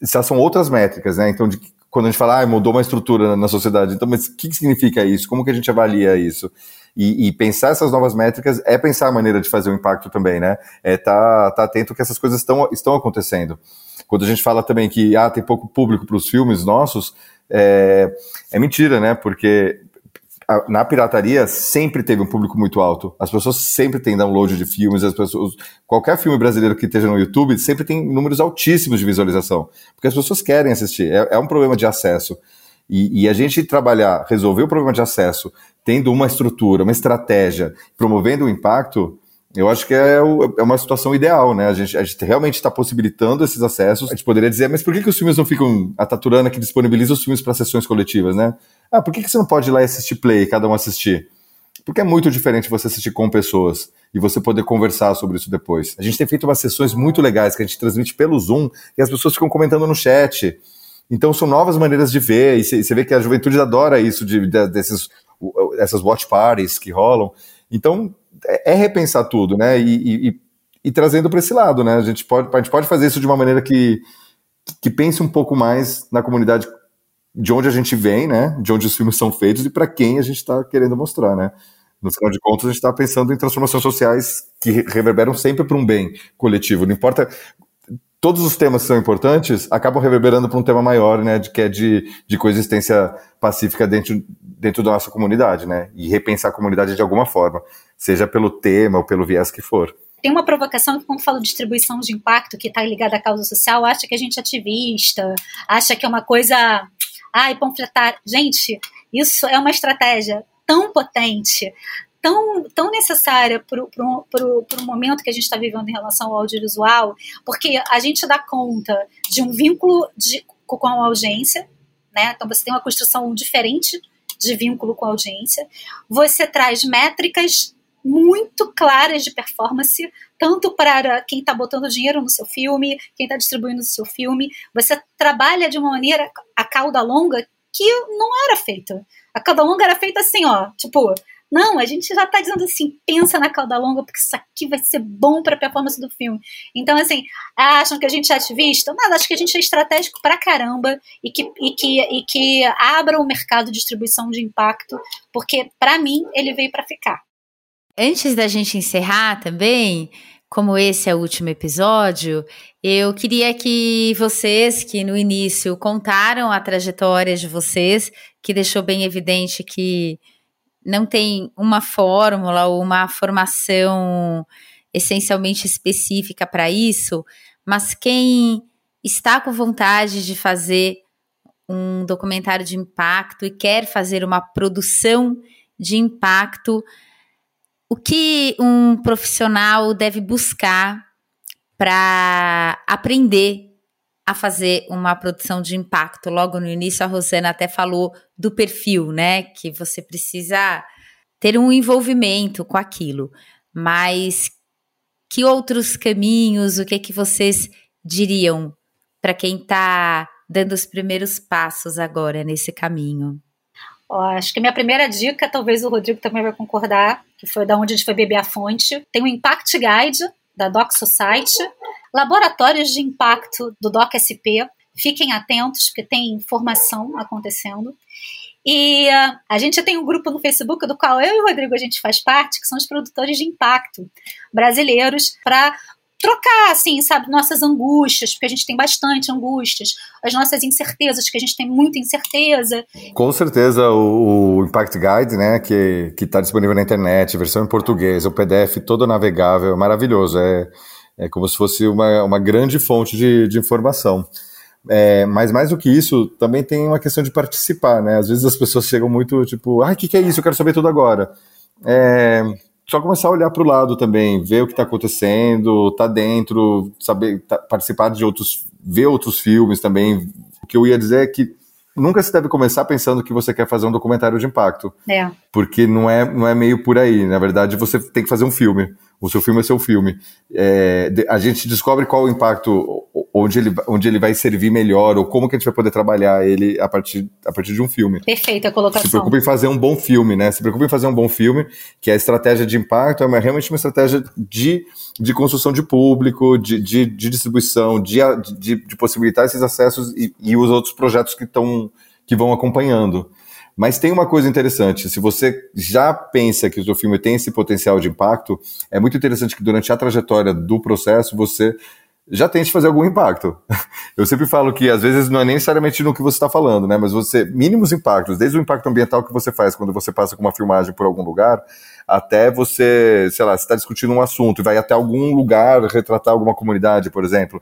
já são outras métricas, né? Então, de, quando a gente fala, ah, mudou uma estrutura na, na sociedade, então, mas o que, que significa isso? Como que a gente avalia isso? E, e, pensar essas novas métricas é pensar a maneira de fazer o impacto também, né? É tá, tá atento que essas coisas estão, estão acontecendo. Quando a gente fala também que ah, tem pouco público para os filmes nossos, é, é mentira, né? Porque na pirataria sempre teve um público muito alto. As pessoas sempre têm download de filmes, as pessoas, qualquer filme brasileiro que esteja no YouTube sempre tem números altíssimos de visualização, porque as pessoas querem assistir. É, é um problema de acesso. E, e, a gente trabalhar, resolver o problema de acesso, tendo uma estrutura, uma estratégia, promovendo o impacto, eu acho que é, o, é uma situação ideal, né? A gente, a gente realmente está possibilitando esses acessos. A gente poderia dizer, mas por que, que os filmes não ficam. A Taturana que disponibiliza os filmes para sessões coletivas, né? Ah, por que, que você não pode ir lá e assistir play, cada um assistir? Porque é muito diferente você assistir com pessoas e você poder conversar sobre isso depois. A gente tem feito umas sessões muito legais que a gente transmite pelo Zoom e as pessoas ficam comentando no chat. Então são novas maneiras de ver, e você vê que a juventude adora isso, de, de, desses, essas watch parties que rolam. Então é, é repensar tudo, né? E, e, e trazendo para esse lado, né? A gente, pode, a gente pode fazer isso de uma maneira que, que pense um pouco mais na comunidade de onde a gente vem, né? De onde os filmes são feitos e para quem a gente está querendo mostrar, né? No final de contas, a gente está pensando em transformações sociais que reverberam sempre para um bem coletivo. Não importa todos os temas que são importantes acabam reverberando para um tema maior, né, de, que é de, de coexistência pacífica dentro, dentro da nossa comunidade, né, e repensar a comunidade de alguma forma, seja pelo tema ou pelo viés que for. Tem uma provocação que, quando falo distribuição de impacto, que está ligada à causa social, acha que a gente é ativista, acha que é uma coisa. Ai, panfletar. Gente, isso é uma estratégia tão potente tão, tão necessária para o momento que a gente está vivendo em relação ao audiovisual, porque a gente dá conta de um vínculo de, com a audiência, né? Então você tem uma construção diferente de vínculo com a audiência. Você traz métricas muito claras de performance, tanto para quem está botando dinheiro no seu filme, quem está distribuindo o seu filme. Você trabalha de uma maneira a cauda longa que não era feita. A cauda longa era feita assim, ó, tipo, não, a gente já está dizendo assim, pensa na cauda longa, porque isso aqui vai ser bom para a performance do filme. Então, assim, acham que a gente é ativista? Nada, acho que a gente é estratégico pra caramba e que, e que, e que abra o mercado de distribuição de impacto, porque, para mim, ele veio para ficar. Antes da gente encerrar também, como esse é o último episódio, eu queria que vocês, que no início contaram a trajetória de vocês, que deixou bem evidente que não tem uma fórmula ou uma formação essencialmente específica para isso, mas quem está com vontade de fazer um documentário de impacto e quer fazer uma produção de impacto, o que um profissional deve buscar para aprender a fazer uma produção de impacto. Logo no início, a Rosana até falou do perfil, né? Que você precisa ter um envolvimento com aquilo. Mas que outros caminhos, o que que vocês diriam para quem está dando os primeiros passos agora nesse caminho? Ó, acho que minha primeira dica, talvez o Rodrigo também vai concordar, que foi da onde a gente foi beber a fonte. Tem o Impact Guide da Doc Society, laboratórios de impacto do Doc SP. Fiquem atentos, porque tem informação acontecendo. E uh, a gente tem um grupo no Facebook do qual eu e o Rodrigo a gente faz parte, que são os produtores de impacto brasileiros, para trocar, assim, sabe, nossas angústias, porque a gente tem bastante angústias, as nossas incertezas, que a gente tem muita incerteza. Com certeza, o, o Impact Guide, né, que está disponível na internet, versão em português, o PDF todo navegável, é maravilhoso, é, é como se fosse uma, uma grande fonte de, de informação. É, mas mais do que isso, também tem uma questão de participar, né? Às vezes as pessoas chegam muito tipo, ah, o que, que é isso? Eu quero saber tudo agora. É, só começar a olhar para o lado também, ver o que está acontecendo, tá dentro, saber tá, participar de outros, ver outros filmes também. O que eu ia dizer é que nunca se deve começar pensando que você quer fazer um documentário de impacto, é. porque não é não é meio por aí. Na verdade, você tem que fazer um filme. O seu filme é seu filme. É, a gente descobre qual o impacto, onde ele, onde ele vai servir melhor, ou como que a gente vai poder trabalhar ele a partir, a partir de um filme. Perfeita a colocação. Se preocupe em fazer um bom filme, né? Se preocupe em fazer um bom filme, que a estratégia de impacto é uma, realmente uma estratégia de, de construção de público, de, de, de distribuição, de, de, de, possibilitar esses acessos e, e os outros projetos que, estão que vão acompanhando. Mas tem uma coisa interessante, se você já pensa que o seu filme tem esse potencial de impacto, é muito interessante que durante a trajetória do processo você já tente fazer algum impacto. Eu sempre falo que às vezes não é nem necessariamente no que você está falando, né? Mas você, mínimos impactos, desde o impacto ambiental que você faz quando você passa com uma filmagem por algum lugar, até você, sei lá, você está discutindo um assunto e vai até algum lugar retratar alguma comunidade, por exemplo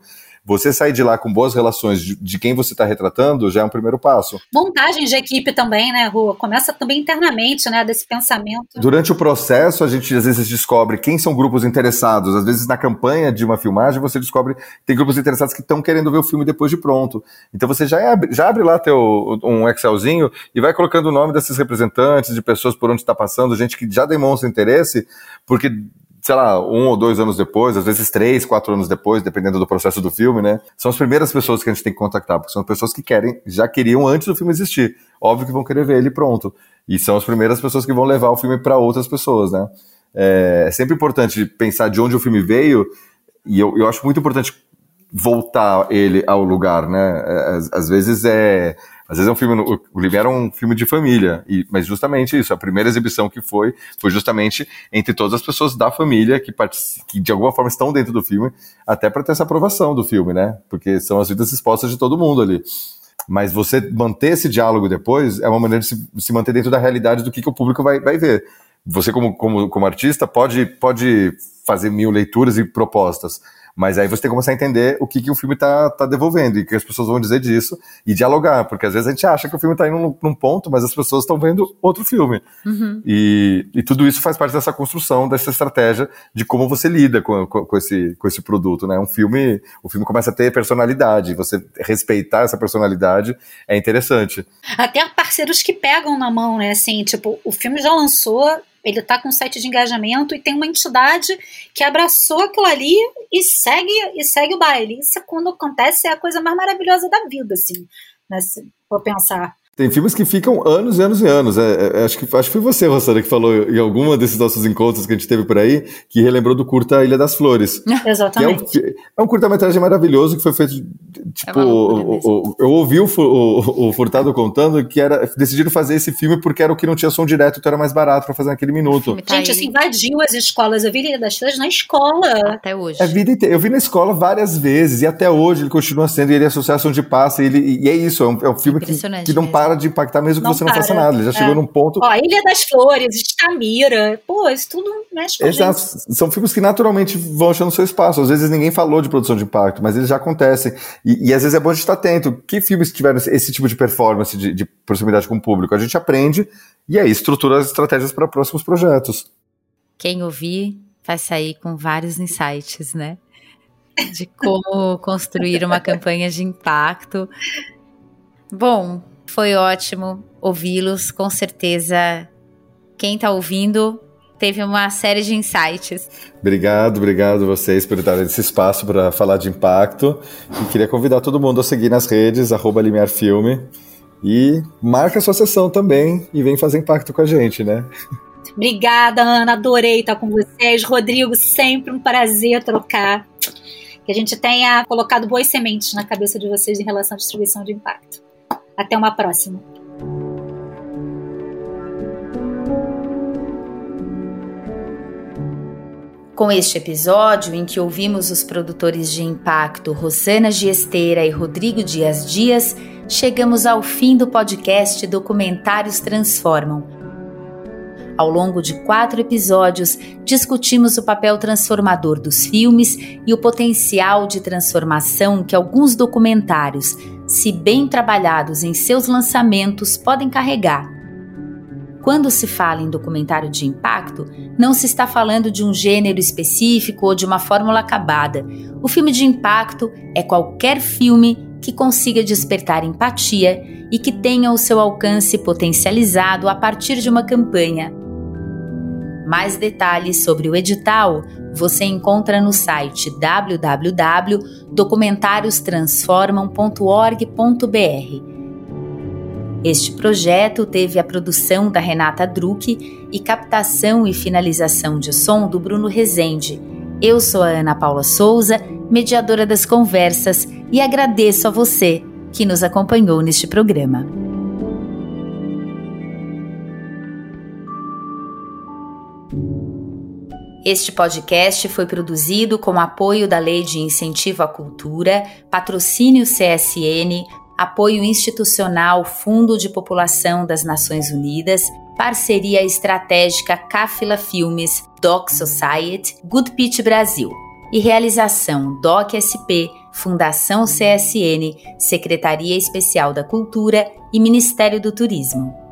você sair de lá com boas relações de, de quem você está retratando já é um primeiro passo. Montagem de equipe também, né, Rua? Começa também internamente, né, desse pensamento. Durante o processo, a gente às vezes descobre quem são grupos interessados. Às vezes, na campanha de uma filmagem, você descobre que tem grupos interessados que estão querendo ver o filme depois de pronto. Então, você já abre, já abre lá teu, um Excelzinho e vai colocando o nome desses representantes, de pessoas por onde está passando, gente que já demonstra interesse, porque sei lá, um ou dois anos depois, às vezes três, quatro anos depois, dependendo do processo do filme, né? São as primeiras pessoas que a gente tem que contactar, porque são pessoas que querem, já queriam antes do filme existir. Óbvio que vão querer ver ele pronto. E são as primeiras pessoas que vão levar o filme para outras pessoas, né? É, é sempre importante pensar de onde o filme veio, e eu, eu acho muito importante voltar ele ao lugar, né? É, às, às vezes é às vezes é um filme, o Livre era um filme de família, e, mas justamente isso, a primeira exibição que foi, foi justamente entre todas as pessoas da família que, que de alguma forma estão dentro do filme, até para ter essa aprovação do filme, né? Porque são as vidas expostas de todo mundo ali. Mas você manter esse diálogo depois é uma maneira de se, se manter dentro da realidade do que, que o público vai, vai ver. Você, como, como, como artista, pode, pode fazer mil leituras e propostas. Mas aí você tem que começar a entender o que, que o filme está tá devolvendo e o que as pessoas vão dizer disso e dialogar, porque às vezes a gente acha que o filme está indo num, num, ponto, mas as pessoas estão vendo outro filme. Uhum. E, e tudo isso faz parte dessa construção, dessa estratégia de como você lida com, com, com, esse, com esse produto, né? Um filme, o filme começa a ter personalidade, você respeitar essa personalidade é interessante. Até parceiros que pegam na mão, né? Assim, tipo, o filme já lançou, ele está com um site de engajamento e tem uma entidade que abraçou aquilo ali e segue e segue o baile. Isso quando acontece é a coisa mais maravilhosa da vida, assim, né, se pensar. Tem filmes que ficam anos e anos e anos. É, é, acho, que, acho que foi você, Rossana, que falou em alguma desses nossos encontros que a gente teve por aí, que relembrou do curta Ilha das Flores. Exatamente. É um, é um curta-metragem maravilhoso que foi feito. Tipo, é o, o, eu ouvi o, o, Furtado contando que era decidiram fazer esse filme porque era o que não tinha som direto, então era mais barato para fazer naquele minuto. Tá gente, isso invadiu as escolas. Eu vi Ilha das Flores na escola. Até hoje. A vida inteira. Eu vi na escola várias vezes e até hoje ele continua sendo. E ele é associação de passa. E, ele, e é isso, é um, é um filme que, que não para para de impactar mesmo que não você para. não faça nada. Ele já chegou é. num ponto. Ó, Ilha das Flores, Estamira, pô, isso tudo mexe com Exato. São filmes que naturalmente vão achando seu espaço. Às vezes ninguém falou de produção de impacto, mas eles já acontecem. E, e às vezes é bom a gente estar atento. Que filmes tiveram esse tipo de performance, de, de proximidade com o público? A gente aprende e aí estrutura as estratégias para próximos projetos. Quem ouvir vai sair com vários insights, né? De como construir uma campanha de impacto. Bom, foi ótimo ouvi-los. Com certeza, quem está ouvindo teve uma série de insights. Obrigado, obrigado vocês por darem esse espaço para falar de impacto. E queria convidar todo mundo a seguir nas redes, arroba Limiar Filme. E marca a sua sessão também e vem fazer impacto com a gente, né? Obrigada, Ana. Adorei estar com vocês. Rodrigo, sempre um prazer trocar. Que a gente tenha colocado boas sementes na cabeça de vocês em relação à distribuição de impacto. Até uma próxima. Com este episódio, em que ouvimos os produtores de impacto Rosana Giesteira e Rodrigo Dias Dias, chegamos ao fim do podcast Documentários Transformam. Ao longo de quatro episódios, discutimos o papel transformador dos filmes e o potencial de transformação que alguns documentários, se bem trabalhados em seus lançamentos, podem carregar. Quando se fala em documentário de impacto, não se está falando de um gênero específico ou de uma fórmula acabada. O filme de impacto é qualquer filme que consiga despertar empatia e que tenha o seu alcance potencializado a partir de uma campanha. Mais detalhes sobre o edital você encontra no site www.documentáriostransformam.org.br. Este projeto teve a produção da Renata Druck e captação e finalização de som do Bruno Rezende. Eu sou a Ana Paula Souza, mediadora das conversas, e agradeço a você que nos acompanhou neste programa. Este podcast foi produzido com apoio da Lei de Incentivo à Cultura, patrocínio CSN, apoio institucional Fundo de População das Nações Unidas, parceria estratégica Cáfila Filmes, Doc Society, Good Pitch Brasil e realização Doc SP, Fundação CSN, Secretaria Especial da Cultura e Ministério do Turismo.